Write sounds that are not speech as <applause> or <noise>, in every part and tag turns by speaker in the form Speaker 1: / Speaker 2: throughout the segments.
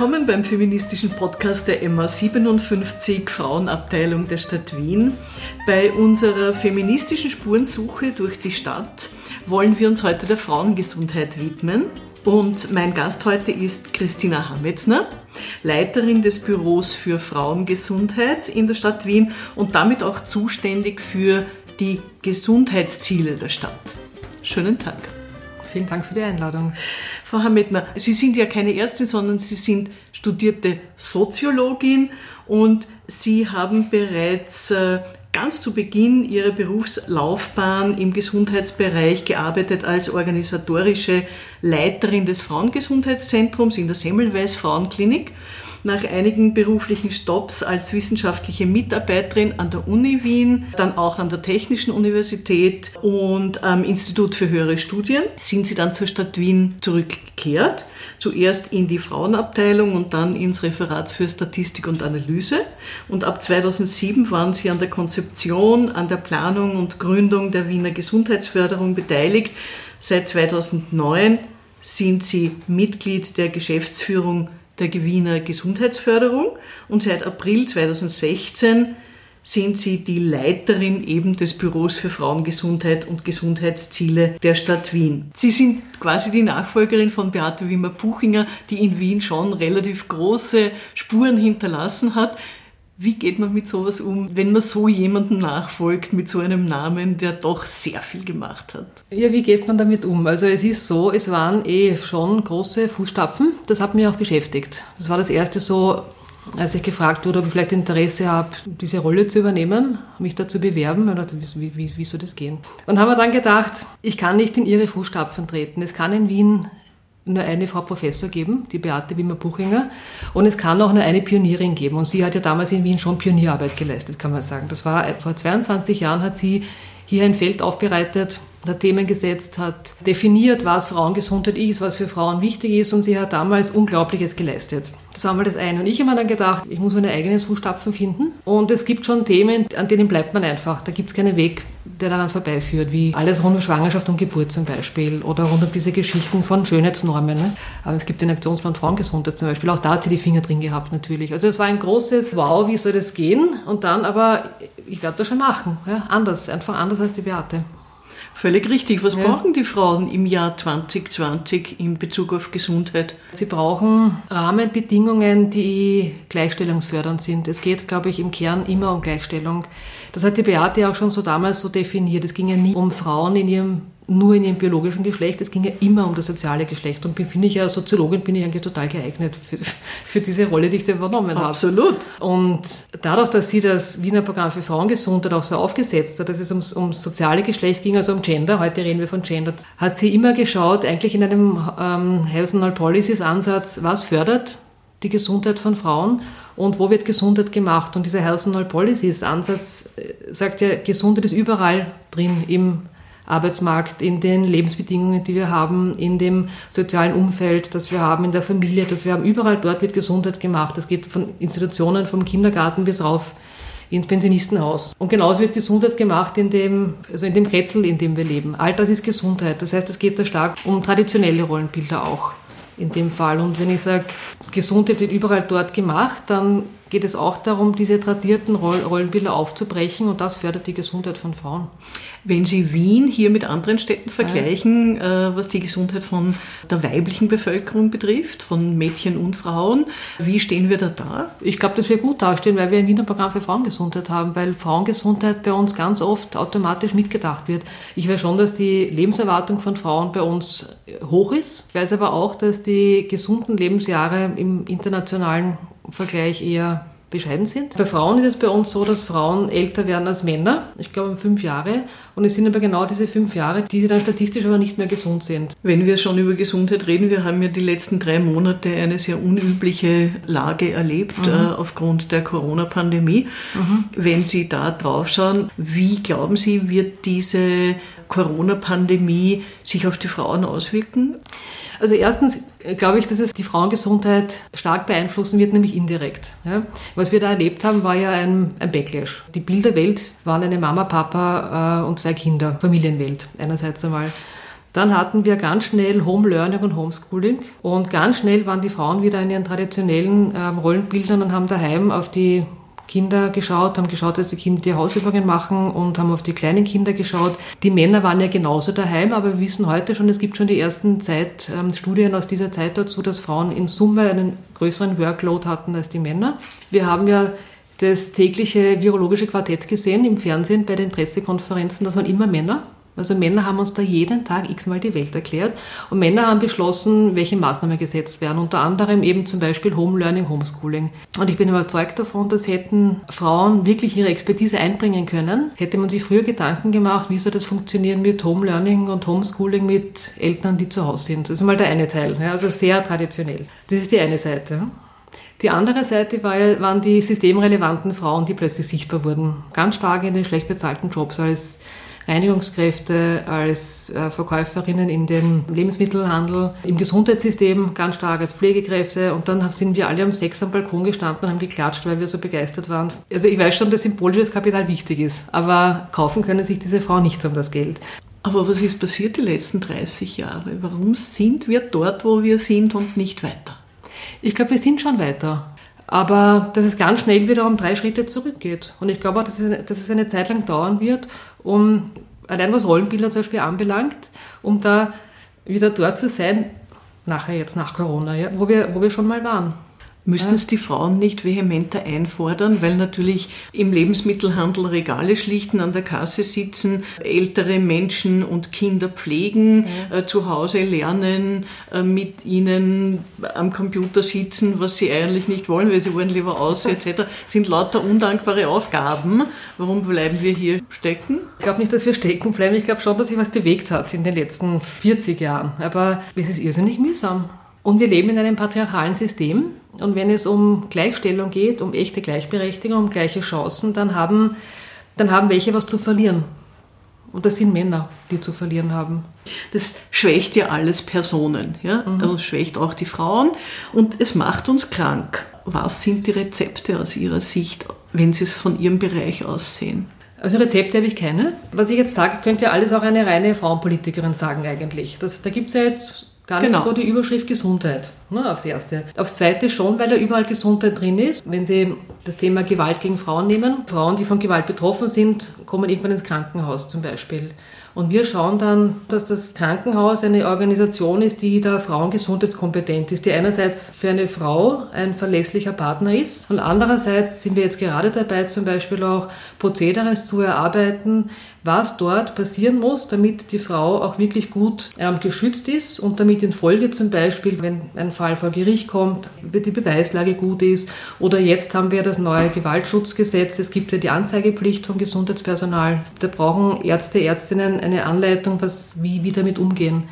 Speaker 1: Willkommen beim feministischen Podcast der MA 57 Frauenabteilung der Stadt Wien. Bei unserer feministischen Spurensuche durch die Stadt wollen wir uns heute der Frauengesundheit widmen. Und mein Gast heute ist Christina Hametzner, Leiterin des Büros für Frauengesundheit in der Stadt Wien und damit auch zuständig für die Gesundheitsziele der Stadt. Schönen Tag.
Speaker 2: Vielen Dank für die Einladung.
Speaker 1: Frau Hametner, Sie sind ja keine Ärztin, sondern Sie sind studierte Soziologin und Sie haben bereits äh, ganz zu Beginn Ihrer Berufslaufbahn im Gesundheitsbereich gearbeitet als organisatorische Leiterin des Frauengesundheitszentrums in der Semmelweis Frauenklinik nach einigen beruflichen Stops als wissenschaftliche Mitarbeiterin an der Uni Wien, dann auch an der Technischen Universität und am Institut für höhere Studien sind sie dann zur Stadt Wien zurückgekehrt. Zuerst in die Frauenabteilung und dann ins Referat für Statistik und Analyse. Und ab 2007 waren sie an der Konzeption, an der Planung und Gründung der Wiener Gesundheitsförderung beteiligt. Seit 2009 sind sie Mitglied der Geschäftsführung der Wiener Gesundheitsförderung und seit April 2016 sind Sie die Leiterin eben des Büros für Frauengesundheit und Gesundheitsziele der Stadt Wien. Sie sind quasi die Nachfolgerin von Beate Wimmer-Buchinger, die in Wien schon relativ große Spuren hinterlassen hat. Wie geht man mit sowas um, wenn man so jemandem nachfolgt mit so einem Namen, der doch sehr viel gemacht hat?
Speaker 2: Ja, wie geht man damit um? Also es ist so, es waren eh schon große Fußstapfen. Das hat mich auch beschäftigt. Das war das erste so, als ich gefragt wurde, ob ich vielleicht Interesse habe, diese Rolle zu übernehmen, mich da zu bewerben. Und wie, wie, wie soll das gehen? Und haben wir dann gedacht, ich kann nicht in ihre Fußstapfen treten. Es kann in Wien nur eine Frau Professor geben, die Beate Wimmer-Buchinger. Und es kann auch nur eine Pionierin geben. Und sie hat ja damals in Wien schon Pionierarbeit geleistet, kann man sagen. Das war vor 22 Jahren hat sie hier ein Feld aufbereitet, hat Themen gesetzt, hat definiert, was Frauengesundheit ist, was für Frauen wichtig ist und sie hat damals Unglaubliches geleistet. Das war mal das eine. Und ich habe mir dann gedacht, ich muss meine eigenen Fußstapfen finden. Und es gibt schon Themen, an denen bleibt man einfach. Da gibt es keinen Weg, der daran vorbeiführt, wie alles rund um Schwangerschaft und Geburt zum Beispiel oder rund um diese Geschichten von Schönheitsnormen. Ne? Aber es gibt den Aktionsplan Frauengesundheit zum Beispiel, auch da hat sie die Finger drin gehabt natürlich. Also es war ein großes Wow, wie soll das gehen? Und dann aber, ich werde das schon machen, ja? anders, einfach anders als die Beate.
Speaker 1: Völlig richtig. Was ja. brauchen die Frauen im Jahr 2020 in Bezug auf Gesundheit?
Speaker 2: Sie brauchen Rahmenbedingungen, die gleichstellungsfördernd sind. Es geht, glaube ich, im Kern immer um Gleichstellung. Das hat die Beate auch schon so damals so definiert. Es ging ja nie um Frauen in ihrem nur in ihrem biologischen Geschlecht. Es ging ja immer um das soziale Geschlecht. Und bin ich ja Soziologin, bin ich eigentlich total geeignet für, <laughs> für diese Rolle, die ich da übernommen habe.
Speaker 1: Absolut.
Speaker 2: Und dadurch, dass sie das Wiener Programm für Frauengesundheit auch so aufgesetzt hat, dass es ums, ums soziale Geschlecht ging, also um Gender, heute reden wir von Gender, hat sie immer geschaut, eigentlich in einem ähm, Personal Policies Ansatz, was fördert die Gesundheit von Frauen und wo wird Gesundheit gemacht. Und dieser Health and All Policies Ansatz äh, sagt ja, Gesundheit ist überall drin im Arbeitsmarkt, in den Lebensbedingungen, die wir haben, in dem sozialen Umfeld, das wir haben, in der Familie, das wir haben. Überall dort wird Gesundheit gemacht. Das geht von Institutionen, vom Kindergarten bis rauf ins Pensionistenhaus. Und genauso wird Gesundheit gemacht in dem, also in dem Kretzel, in dem wir leben. All das ist Gesundheit. Das heißt, es geht da stark um traditionelle Rollenbilder auch in dem Fall. Und wenn ich sage, Gesundheit wird überall dort gemacht, dann geht es auch darum, diese tradierten Rollenbilder aufzubrechen und das fördert die Gesundheit von Frauen.
Speaker 1: Wenn Sie Wien hier mit anderen Städten vergleichen, ja. Äh, was die Gesundheit von der weiblichen Bevölkerung betrifft, von Mädchen und Frauen, wie stehen wir da da?
Speaker 2: Ich glaube, dass wir gut dastehen, weil wir ein Wiener Programm für Frauengesundheit haben, weil Frauengesundheit bei uns ganz oft automatisch mitgedacht wird. Ich weiß schon, dass die Lebenserwartung von Frauen bei uns hoch ist. Ich weiß aber auch, dass die gesunden Lebensjahre im internationalen Vergleich eher bescheiden sind. Bei Frauen ist es bei uns so, dass Frauen älter werden als Männer. Ich glaube um fünf Jahre. Und es sind aber genau diese fünf Jahre, die sie dann statistisch aber nicht mehr gesund sind.
Speaker 1: Wenn wir schon über Gesundheit reden, wir haben ja die letzten drei Monate eine sehr unübliche Lage erlebt mhm. äh, aufgrund der Corona-Pandemie. Mhm. Wenn Sie da drauf schauen, wie glauben Sie, wird diese Corona-Pandemie sich auf die Frauen auswirken?
Speaker 2: Also erstens glaube ich, dass es die Frauengesundheit stark beeinflussen wird, nämlich indirekt. Ja. Was wir da erlebt haben, war ja ein, ein Backlash. Die Bilderwelt waren eine Mama, Papa äh, und zwei Kinder, Familienwelt einerseits einmal. Dann hatten wir ganz schnell Home Learning und Homeschooling und ganz schnell waren die Frauen wieder in ihren traditionellen ähm, Rollenbildern und haben daheim auf die Kinder geschaut, haben geschaut, dass die Kinder die Hausübungen machen und haben auf die kleinen Kinder geschaut. Die Männer waren ja genauso daheim, aber wir wissen heute schon, es gibt schon die ersten Zeit, ähm, Studien aus dieser Zeit dazu, dass Frauen in Summe einen größeren Workload hatten als die Männer. Wir haben ja das tägliche virologische Quartett gesehen im Fernsehen bei den Pressekonferenzen, das waren immer Männer. Also Männer haben uns da jeden Tag x-mal die Welt erklärt und Männer haben beschlossen, welche Maßnahmen gesetzt werden. Unter anderem eben zum Beispiel Home Learning, Homeschooling. Und ich bin überzeugt davon, dass hätten Frauen wirklich ihre Expertise einbringen können, hätte man sich früher Gedanken gemacht, wie soll das funktionieren mit Home Learning und Homeschooling mit Eltern, die zu Hause sind. Das ist mal der eine Teil, also sehr traditionell. Das ist die eine Seite. Die andere Seite war, waren die systemrelevanten Frauen, die plötzlich sichtbar wurden. Ganz stark in den schlecht bezahlten Jobs als Reinigungskräfte, als äh, Verkäuferinnen in den Lebensmittelhandel, im Gesundheitssystem ganz stark als Pflegekräfte. Und dann sind wir alle um sechs am Balkon gestanden und haben geklatscht, weil wir so begeistert waren. Also ich weiß schon, dass symbolisches Kapital wichtig ist, aber kaufen können sich diese Frauen nicht um das Geld.
Speaker 1: Aber was ist passiert die letzten 30 Jahre? Warum sind wir dort, wo wir sind und nicht weiter?
Speaker 2: Ich glaube, wir sind schon weiter. Aber dass es ganz schnell wieder um drei Schritte zurückgeht. Und ich glaube auch, dass es, dass es eine Zeit lang dauern wird, um, allein was Rollenbilder zum Beispiel anbelangt, um da wieder dort zu sein, nachher jetzt nach Corona, ja, wo, wir, wo wir schon mal waren.
Speaker 1: Müssten es die Frauen nicht vehementer einfordern, weil natürlich im Lebensmittelhandel Regale schlichten, an der Kasse sitzen, ältere Menschen und Kinder pflegen, ja. äh, zu Hause lernen, äh, mit ihnen am Computer sitzen, was sie eigentlich nicht wollen, weil sie wollen lieber aus etc. <laughs> sind lauter undankbare Aufgaben. Warum bleiben wir hier stecken?
Speaker 2: Ich glaube nicht, dass wir stecken bleiben. Ich glaube schon, dass sich was bewegt hat in den letzten 40 Jahren. Aber es ist irrsinnig mühsam. Und wir leben in einem patriarchalen System. Und wenn es um Gleichstellung geht, um echte Gleichberechtigung, um gleiche Chancen, dann haben, dann haben welche was zu verlieren. Und das sind Männer, die zu verlieren haben.
Speaker 1: Das schwächt ja alles Personen. Ja? Mhm. Also es schwächt auch die Frauen und es macht uns krank. Was sind die Rezepte aus Ihrer Sicht, wenn Sie es von Ihrem Bereich aus sehen?
Speaker 2: Also Rezepte habe ich keine. Was ich jetzt sage, könnte ja alles auch eine reine Frauenpolitikerin sagen eigentlich. Das, da gibt es ja jetzt Gar genau. nicht so die Überschrift Gesundheit ne, aufs Erste. Aufs Zweite schon, weil da überall Gesundheit drin ist. Wenn Sie das Thema Gewalt gegen Frauen nehmen, Frauen, die von Gewalt betroffen sind, kommen irgendwann ins Krankenhaus zum Beispiel. Und wir schauen dann, dass das Krankenhaus eine Organisation ist, die da frauengesundheitskompetent ist, die einerseits für eine Frau ein verlässlicher Partner ist und andererseits sind wir jetzt gerade dabei, zum Beispiel auch Prozedere zu erarbeiten, was dort passieren muss, damit die Frau auch wirklich gut ähm, geschützt ist und damit in Folge zum Beispiel, wenn ein Fall vor Gericht kommt, die Beweislage gut ist. Oder jetzt haben wir das neue Gewaltschutzgesetz. Es gibt ja die Anzeigepflicht vom Gesundheitspersonal. Da brauchen Ärzte, Ärztinnen eine Anleitung, was, wie, wie damit umgehen.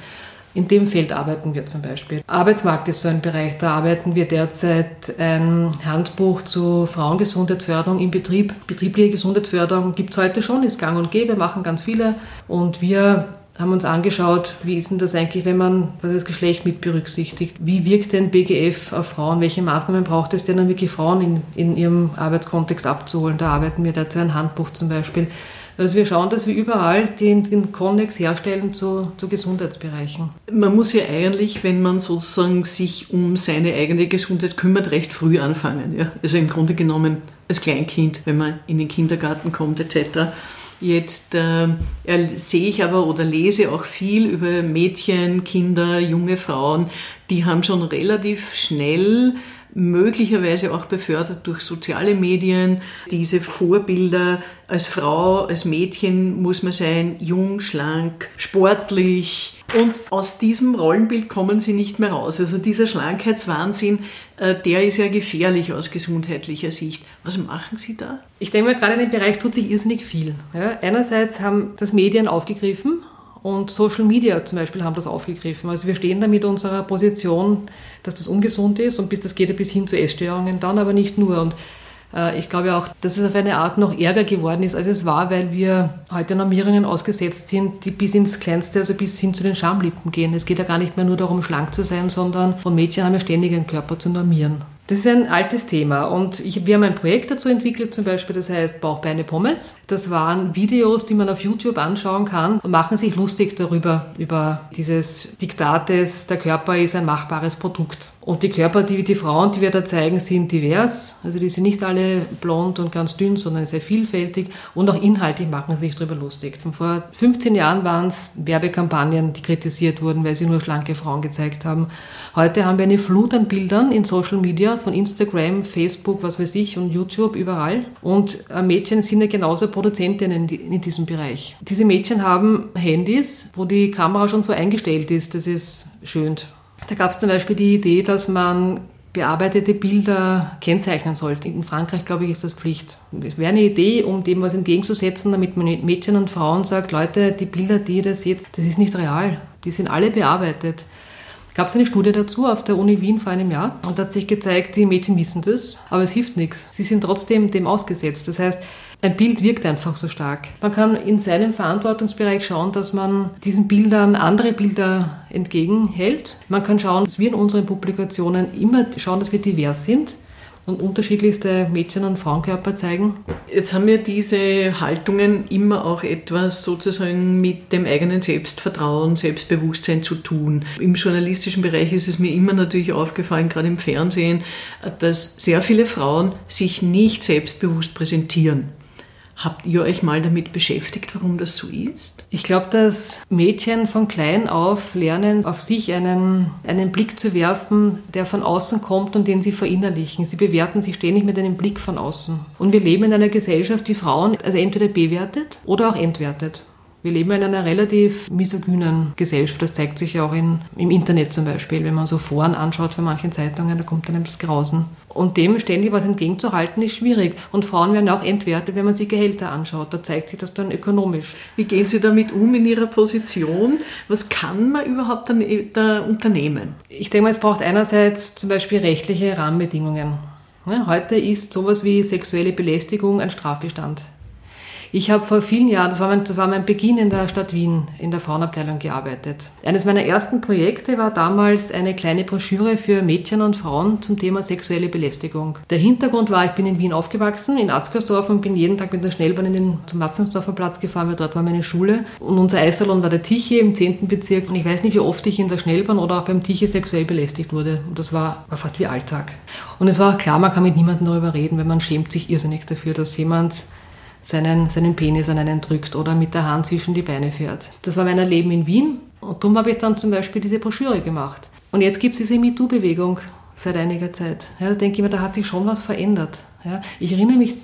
Speaker 2: In dem Feld arbeiten wir zum Beispiel. Arbeitsmarkt ist so ein Bereich, da arbeiten wir derzeit ein Handbuch zu Frauengesundheitsförderung im Betrieb. Betriebliche Gesundheitsförderung gibt es heute schon, ist gang und gäbe, machen ganz viele. Und wir haben uns angeschaut, wie ist denn das eigentlich, wenn man das Geschlecht mit berücksichtigt? Wie wirkt denn BGF auf Frauen? Welche Maßnahmen braucht es denn, um wirklich Frauen in, in ihrem Arbeitskontext abzuholen? Da arbeiten wir derzeit ein Handbuch zum Beispiel. Also wir schauen, dass wir überall den, den Konnex herstellen zu, zu Gesundheitsbereichen.
Speaker 1: Man muss ja eigentlich, wenn man sozusagen sich um seine eigene Gesundheit kümmert, recht früh anfangen. Ja? Also im Grunde genommen als Kleinkind, wenn man in den Kindergarten kommt etc. Jetzt äh, sehe ich aber oder lese auch viel über Mädchen, Kinder, junge Frauen, die haben schon relativ schnell möglicherweise auch befördert durch soziale Medien. Diese Vorbilder als Frau, als Mädchen muss man sein, jung, schlank, sportlich. Und aus diesem Rollenbild kommen sie nicht mehr raus. Also dieser Schlankheitswahnsinn, äh, der ist ja gefährlich aus gesundheitlicher Sicht. Was machen Sie da?
Speaker 2: Ich denke mal, gerade in dem Bereich tut sich irrsinnig viel. Ja, einerseits haben das Medien aufgegriffen und Social Media zum Beispiel haben das aufgegriffen. Also wir stehen da mit unserer Position, dass das ungesund ist und bis das geht ja bis hin zu Essstörungen dann, aber nicht nur. Und äh, ich glaube auch, dass es auf eine Art noch ärger geworden ist, als es war, weil wir heute Normierungen ausgesetzt sind, die bis ins Kleinste, also bis hin zu den Schamlippen gehen. Es geht ja gar nicht mehr nur darum, schlank zu sein, sondern von Mädchen haben ja ständig einen Körper zu normieren. Das ist ein altes Thema und ich, wir haben ein Projekt dazu entwickelt, zum Beispiel, das heißt Bauchbeine Pommes. Das waren Videos, die man auf YouTube anschauen kann und machen sich lustig darüber, über dieses Diktates, der Körper ist ein machbares Produkt. Und die Körper, die die Frauen, die wir da zeigen, sind divers. Also die sind nicht alle blond und ganz dünn, sondern sehr vielfältig. Und auch inhaltlich machen sie sich darüber lustig. Von vor 15 Jahren waren es Werbekampagnen, die kritisiert wurden, weil sie nur schlanke Frauen gezeigt haben. Heute haben wir eine Flut an Bildern in Social Media, von Instagram, Facebook, was weiß ich, und YouTube, überall. Und äh, Mädchen sind ja genauso Produzentinnen in diesem Bereich. Diese Mädchen haben Handys, wo die Kamera schon so eingestellt ist, das ist schön da gab es zum Beispiel die Idee, dass man bearbeitete Bilder kennzeichnen sollte. In Frankreich, glaube ich, ist das Pflicht. Es wäre eine Idee, um dem was entgegenzusetzen, damit man Mädchen und Frauen sagt, Leute, die Bilder, die ihr da seht, das ist nicht real. Die sind alle bearbeitet. Gab es eine Studie dazu auf der Uni Wien vor einem Jahr und hat sich gezeigt, die Mädchen wissen das, aber es hilft nichts. Sie sind trotzdem dem ausgesetzt. Das heißt, ein Bild wirkt einfach so stark. Man kann in seinem Verantwortungsbereich schauen, dass man diesen Bildern andere Bilder entgegenhält. Man kann schauen, dass wir in unseren Publikationen immer schauen, dass wir divers sind und unterschiedlichste Mädchen- und Frauenkörper zeigen.
Speaker 1: Jetzt haben ja diese Haltungen immer auch etwas sozusagen mit dem eigenen Selbstvertrauen, Selbstbewusstsein zu tun. Im journalistischen Bereich ist es mir immer natürlich aufgefallen, gerade im Fernsehen, dass sehr viele Frauen sich nicht selbstbewusst präsentieren. Habt ihr euch mal damit beschäftigt, warum das so ist?
Speaker 2: Ich glaube, dass Mädchen von klein auf lernen, auf sich einen, einen Blick zu werfen, der von außen kommt und den sie verinnerlichen. Sie bewerten sich ständig mit einem Blick von außen. Und wir leben in einer Gesellschaft, die Frauen also entweder bewertet oder auch entwertet. Wir leben in einer relativ misogynen Gesellschaft. Das zeigt sich ja auch in, im Internet zum Beispiel. Wenn man so Foren anschaut von manchen Zeitungen, da kommt einem das Grausen. Und dem ständig was entgegenzuhalten, ist schwierig. Und Frauen werden auch entwertet, wenn man sich Gehälter anschaut. Da zeigt sich das dann ökonomisch.
Speaker 1: Wie gehen Sie damit um in Ihrer Position? Was kann man überhaupt dann äh, da unternehmen?
Speaker 2: Ich denke mal, es braucht einerseits zum Beispiel rechtliche Rahmenbedingungen. Heute ist sowas wie sexuelle Belästigung ein Strafbestand. Ich habe vor vielen Jahren, das war, mein, das war mein Beginn in der Stadt Wien, in der Frauenabteilung gearbeitet. Eines meiner ersten Projekte war damals eine kleine Broschüre für Mädchen und Frauen zum Thema sexuelle Belästigung. Der Hintergrund war, ich bin in Wien aufgewachsen, in Atzgersdorf und bin jeden Tag mit der Schnellbahn in den, zum Matzensdorfer Platz gefahren, weil dort war meine Schule. Und unser Eissalon war der Tiche im 10. Bezirk. Und ich weiß nicht, wie oft ich in der Schnellbahn oder auch beim Tiche sexuell belästigt wurde. Und das war, war fast wie Alltag. Und es war auch klar, man kann mit niemandem darüber reden, weil man schämt sich irrsinnig dafür, dass jemand seinen, seinen Penis an einen drückt oder mit der Hand zwischen die Beine fährt. Das war mein Erleben in Wien und darum habe ich dann zum Beispiel diese Broschüre gemacht. Und jetzt gibt es diese MeToo-Bewegung seit einiger Zeit. Ja, da denke ich mir, da hat sich schon was verändert. Ja, ich erinnere mich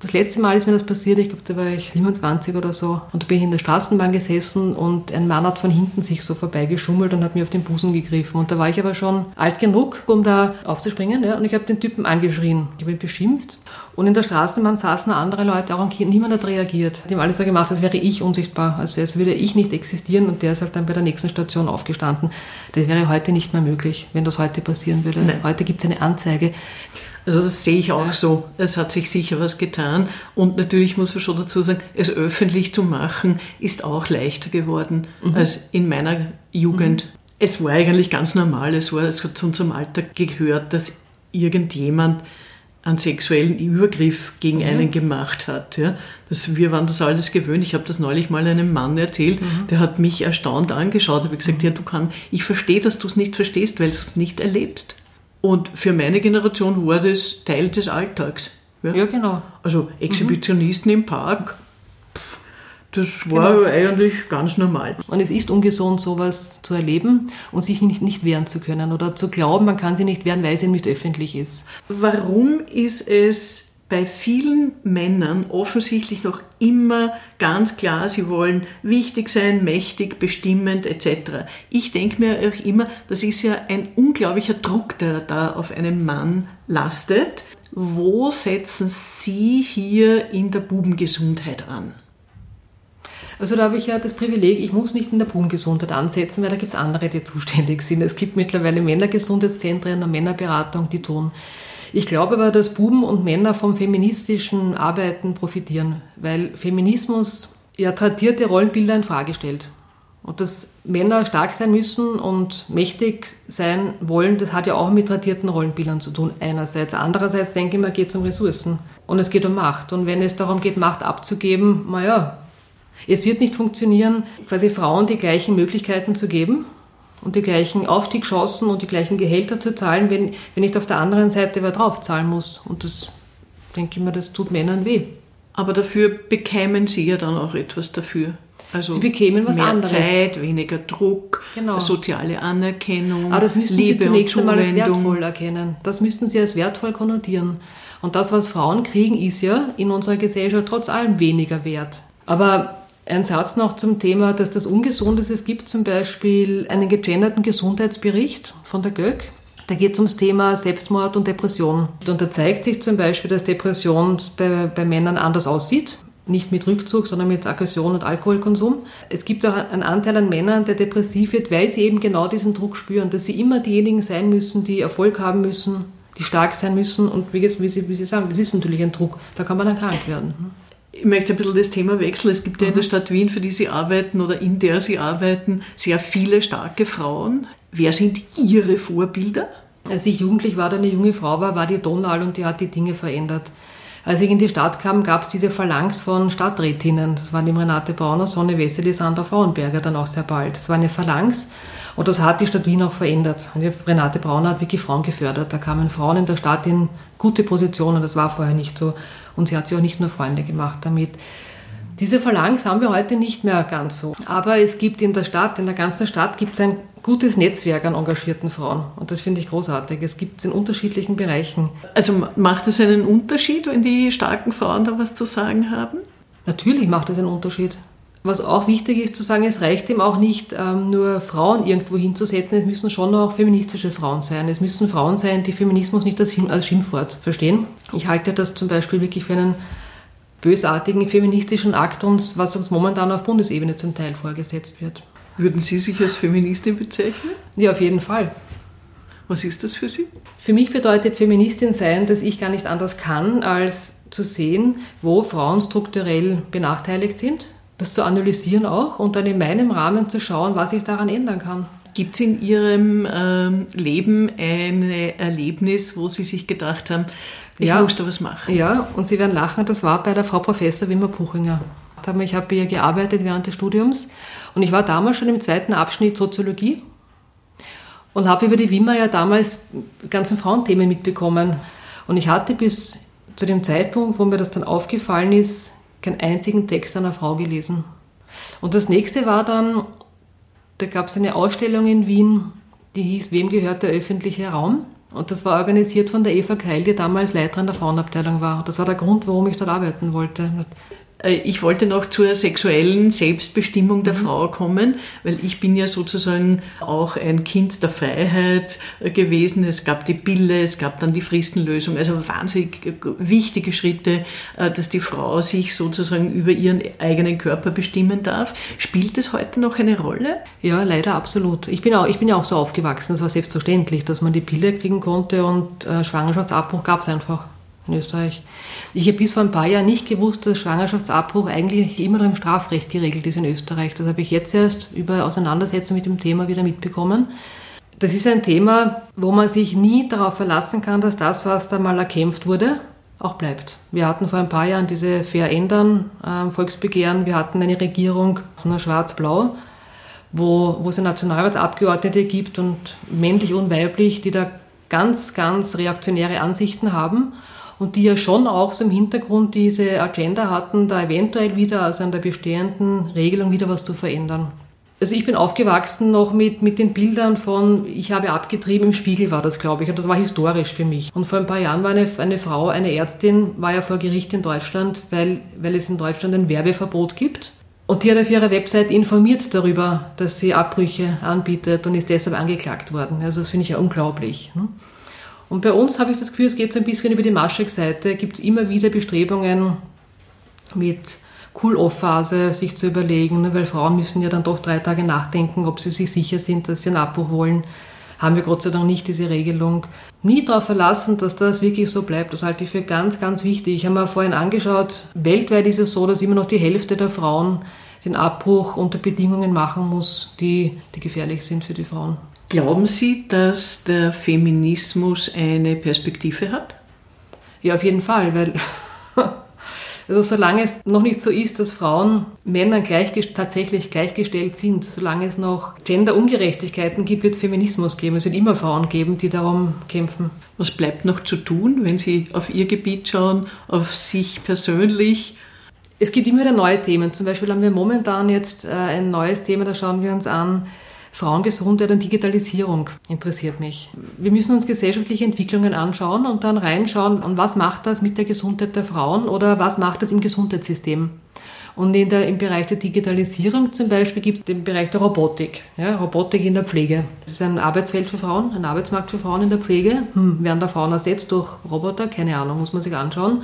Speaker 2: das letzte Mal ist mir das passiert, ich glaube, da war ich 27 oder so. Und da bin ich in der Straßenbahn gesessen und ein Mann hat von hinten sich so vorbeigeschummelt und hat mir auf den Busen gegriffen. Und da war ich aber schon alt genug, um da aufzuspringen. Ja? Und ich habe den Typen angeschrien. Ich habe ihn beschimpft. Und in der Straßenbahn saßen andere Leute auch und niemand hat reagiert. Die haben alles so gemacht, als wäre ich unsichtbar, also als würde ich nicht existieren und der ist halt dann bei der nächsten Station aufgestanden. Das wäre heute nicht mehr möglich, wenn das heute passieren würde. Nein. Heute gibt es eine Anzeige.
Speaker 1: Also das sehe ich auch so. Es hat sich sicher was getan. Und natürlich muss man schon dazu sagen, es öffentlich zu machen, ist auch leichter geworden mhm. als in meiner Jugend. Mhm. Es war eigentlich ganz normal, es, war, es hat zu unserem Alltag gehört, dass irgendjemand einen sexuellen Übergriff gegen mhm. einen gemacht hat. Ja. Das, wir waren das alles gewöhnt. Ich habe das neulich mal einem Mann erzählt, mhm. der hat mich erstaunt angeschaut. Ich habe gesagt, mhm. ja, du kannst, ich verstehe, dass du es nicht verstehst, weil du es nicht erlebst. Und für meine Generation war das Teil des Alltags.
Speaker 2: Ja, ja genau.
Speaker 1: Also Exhibitionisten mhm. im Park, das war genau. eigentlich ganz normal.
Speaker 2: Und es ist ungesund, sowas zu erleben und sich nicht, nicht wehren zu können oder zu glauben, man kann sich nicht wehren, weil eben nicht öffentlich ist.
Speaker 1: Warum ist es bei vielen Männern offensichtlich noch immer ganz klar, sie wollen wichtig sein, mächtig, bestimmend etc. Ich denke mir auch immer, das ist ja ein unglaublicher Druck, der da auf einem Mann lastet. Wo setzen Sie hier in der Bubengesundheit an?
Speaker 2: Also da habe ich ja das Privileg, ich muss nicht in der Bubengesundheit ansetzen, weil da gibt es andere, die zuständig sind. Es gibt mittlerweile Männergesundheitszentren und Männerberatung, die tun ich glaube aber, dass Buben und Männer vom feministischen Arbeiten profitieren, weil Feminismus ja tradierte Rollenbilder in Frage stellt. Und dass Männer stark sein müssen und mächtig sein wollen, das hat ja auch mit tradierten Rollenbildern zu tun, einerseits. Andererseits denke ich mal, geht es um Ressourcen und es geht um Macht. Und wenn es darum geht, Macht abzugeben, naja, es wird nicht funktionieren, quasi Frauen die gleichen Möglichkeiten zu geben und die gleichen Aufstiegschancen und die gleichen Gehälter zu zahlen, wenn, wenn ich auf der anderen Seite wer drauf zahlen muss. Und das, denke ich mir, das tut Männern weh.
Speaker 1: Aber dafür bekämen sie ja dann auch etwas dafür.
Speaker 2: Also sie bekämen was
Speaker 1: mehr
Speaker 2: anderes.
Speaker 1: Zeit, weniger Druck,
Speaker 2: Genau.
Speaker 1: soziale Anerkennung,
Speaker 2: Aber das müssten
Speaker 1: Liebe
Speaker 2: Sie zunächst einmal als wertvoll erkennen. Das müssten Sie als wertvoll konnotieren. Und das, was Frauen kriegen, ist ja in unserer Gesellschaft trotz allem weniger wert. Aber ein Satz noch zum Thema, dass das ungesund ist. Es gibt zum Beispiel einen gegenderten Gesundheitsbericht von der GÖG. Da geht es ums Thema Selbstmord und Depression. Und da zeigt sich zum Beispiel, dass Depression bei, bei Männern anders aussieht. Nicht mit Rückzug, sondern mit Aggression und Alkoholkonsum. Es gibt auch einen Anteil an Männern, der depressiv wird, weil sie eben genau diesen Druck spüren, dass sie immer diejenigen sein müssen, die Erfolg haben müssen, die stark sein müssen. Und wie, wie, sie, wie Sie sagen, das ist natürlich ein Druck. Da kann man dann krank werden.
Speaker 1: Ich möchte ein bisschen das Thema wechseln. Es gibt ja in
Speaker 2: Mhm.
Speaker 1: der Stadt Wien, für die Sie arbeiten oder in der Sie arbeiten, sehr viele starke Frauen. Wer sind Ihre Vorbilder?
Speaker 2: Als ich jugendlich war, oder eine junge Frau war, war die Donau und die hat die Dinge verändert. Als ich in die Stadt kam, gab es diese Phalanx von Stadträtinnen. Das waren die Renate Brauner, Sonne Wessel, die Sandra Frauenberger dann auch sehr bald. Das war eine Phalanx und das hat die Stadt Wien auch verändert. Die Renate Brauner hat wirklich Frauen gefördert. Da kamen Frauen in der Stadt in gute Positionen, das war vorher nicht so. Und sie hat sich auch nicht nur Freunde gemacht damit. Diese Phalanx haben wir heute nicht mehr ganz so. Aber es gibt in der Stadt, in der ganzen Stadt, gibt es ein gutes Netzwerk an engagierten Frauen. Und das finde ich großartig. Es gibt es in unterschiedlichen Bereichen.
Speaker 1: Also macht es einen Unterschied, wenn die starken Frauen da was zu sagen haben?
Speaker 2: Natürlich macht es einen Unterschied. Was auch wichtig ist zu sagen, es reicht eben auch nicht, ähm, nur Frauen irgendwo hinzusetzen. Es müssen schon auch feministische Frauen sein. Es müssen Frauen sein, die Feminismus nicht als, Schimpfwort verstehen. Ich halte das zum Beispiel wirklich für einen bösartigen feministischen Akt, was uns momentan auf Bundesebene zum Teil vorgesetzt wird.
Speaker 1: Würden Sie sich als Feministin bezeichnen?
Speaker 2: Ja, auf jeden Fall.
Speaker 1: Was ist das für Sie?
Speaker 2: Für mich bedeutet Feministin sein, dass ich gar nicht anders kann, als zu sehen, wo Frauen strukturell benachteiligt sind, das zu analysieren auch und dann in meinem Rahmen zu schauen, was ich daran ändern kann.
Speaker 1: Gibt es in Ihrem ähm, Leben ein Erlebnis, wo Sie sich gedacht haben, ich
Speaker 2: Ja.
Speaker 1: muss da was machen?
Speaker 2: Ja, und Sie werden lachen, das war bei der Frau Professor Wimmer Puchinger. Ich habe ihr gearbeitet während des Studiums und ich war damals schon im zweiten Abschnitt Soziologie und habe über die Wimmer ja damals ganzen Frauenthemen mitbekommen. Und ich hatte bis zu dem Zeitpunkt, wo mir das dann aufgefallen ist, keinen einzigen Text einer Frau gelesen. Und das nächste war dann, da gab es eine Ausstellung in Wien, die hieß Wem gehört der öffentliche Raum? Und das war organisiert von der Eva Keil, die damals Leiterin der Frauenabteilung war. Und das war der Grund, warum ich dort arbeiten wollte.
Speaker 1: Äh, Ich wollte noch zur sexuellen Selbstbestimmung
Speaker 2: Mhm.
Speaker 1: der Frau kommen, weil ich bin ja sozusagen auch ein Kind der Freiheit äh, gewesen. Es gab die Pille, es gab dann die Fristenlösung, also wahnsinnig wichtige Schritte, äh, dass die Frau sich sozusagen über ihren eigenen Körper bestimmen darf. Spielt das heute noch eine Rolle?
Speaker 2: Ja, leider absolut. Ich bin, auch, ich bin ja auch so aufgewachsen. Es war selbstverständlich, dass man die Pille kriegen konnte und äh, Schwangerschaftsabbruch gab es einfach in Österreich. Ich habe bis vor ein paar Jahren nicht gewusst, dass Schwangerschaftsabbruch eigentlich immer noch im Strafrecht geregelt ist in Österreich. Das habe ich jetzt erst über Auseinandersetzung mit dem Thema wieder mitbekommen. Das ist ein Thema, wo man sich nie darauf verlassen kann, dass das, was da mal erkämpft wurde, auch bleibt. Wir hatten vor ein paar Jahren diese Fair Ändern äh, Volksbegehren. Wir hatten eine Regierung, nur schwarz-blau, wo, wo es Nationalratsabgeordnete gibt und männlich und weiblich, die da ganz, ganz reaktionäre Ansichten haben und die ja schon auch so im Hintergrund diese Agenda hatten, da eventuell wieder, also an der bestehenden Regelung wieder was zu verändern. Also ich bin aufgewachsen noch mit, mit den Bildern von, ich habe abgetrieben, im Spiegel war das, glaube ich, und das war historisch für mich. Und vor ein paar Jahren war eine, eine Frau, eine Ärztin, war ja vor Gericht in Deutschland, weil, weil es in Deutschland ein Werbeverbot gibt. Und die hat auf ihrer Website informiert darüber, dass sie Abbrüche anbietet und ist deshalb angeklagt worden. Also das finde ich ja unglaublich. ne? Und bei uns habe ich das Gefühl, es geht so ein bisschen über die Maschek-Seite, gibt es immer wieder Bestrebungen mit Cool-Off-Phase sich zu überlegen, ne, weil Frauen müssen ja dann doch drei Tage nachdenken, ob sie sich sicher sind, dass sie einen Abbruch wollen. Haben wir Gott sei Dank nicht diese Regelung. Nie darauf verlassen, dass das wirklich so bleibt. Das halte ich für ganz, ganz wichtig. Ich habe mir vorhin angeschaut, weltweit ist es so, dass immer noch die Hälfte der Frauen den Abbruch unter Bedingungen machen muss, die, die gefährlich sind für die Frauen.
Speaker 1: Glauben Sie, dass der Feminismus eine Perspektive hat?
Speaker 2: Ja, auf jeden Fall, weil <laughs> also solange es noch nicht so ist, dass Frauen Männern gleich, tatsächlich gleichgestellt sind, solange es noch Gender-Ungerechtigkeiten gibt, wird es Feminismus geben. Es wird immer Frauen geben, die darum kämpfen.
Speaker 1: Was bleibt noch zu tun, wenn Sie auf Ihr Gebiet schauen, auf sich persönlich?
Speaker 2: Es gibt immer wieder neue Themen. Zum Beispiel haben wir momentan jetzt äh, ein neues Thema, da schauen wir uns an, Frauengesundheit und Digitalisierung interessiert mich. Wir müssen uns gesellschaftliche Entwicklungen anschauen und dann reinschauen, was macht das mit der Gesundheit der Frauen oder was macht das im Gesundheitssystem. Und in der, im Bereich der Digitalisierung zum Beispiel gibt es den Bereich der Robotik. Ja, Robotik in der Pflege. Das ist ein Arbeitsfeld für Frauen, ein Arbeitsmarkt für Frauen in der Pflege. Hm, werden da Frauen ersetzt durch Roboter? Keine Ahnung, muss man sich anschauen.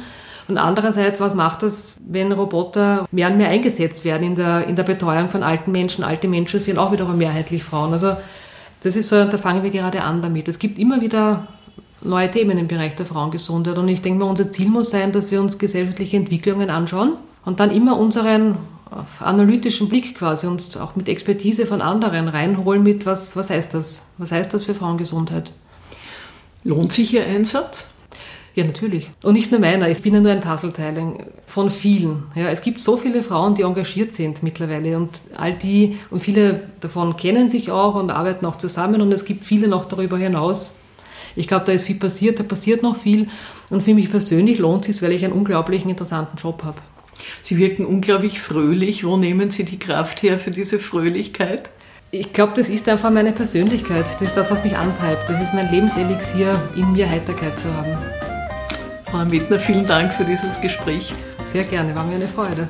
Speaker 2: Und andererseits, was macht das, wenn Roboter mehr und mehr eingesetzt werden in der, in der Betreuung von alten Menschen? Alte Menschen sind auch wiederum mehrheitlich Frauen. Also das ist so, da fangen wir gerade an damit. Es gibt immer wieder neue Themen im Bereich der Frauengesundheit. Und ich denke mal, unser Ziel muss sein, dass wir uns gesellschaftliche Entwicklungen anschauen und dann immer unseren analytischen Blick quasi und auch mit Expertise von anderen reinholen mit, was, was heißt das? Was heißt das für Frauengesundheit?
Speaker 1: Lohnt sich Ihr Einsatz?
Speaker 2: Ja, natürlich. Und nicht nur meiner. Ich bin ja nur ein Puzzleteil von vielen. Ja, es gibt so viele Frauen, die engagiert sind mittlerweile und all die und viele davon kennen sich auch und arbeiten auch zusammen und es gibt viele noch darüber hinaus. Ich glaube, da ist viel passiert, da passiert noch viel und für mich persönlich lohnt es sich, weil ich einen unglaublichen interessanten Job habe.
Speaker 1: Sie wirken unglaublich fröhlich. Wo nehmen Sie die Kraft her für diese Fröhlichkeit?
Speaker 2: Ich glaube, das ist einfach meine Persönlichkeit. Das ist das, was mich antreibt. Das ist mein Lebenselixier, in mir Heiterkeit zu haben.
Speaker 1: Frau Mittner, vielen Dank für dieses Gespräch.
Speaker 2: Sehr gerne, war mir eine Freude.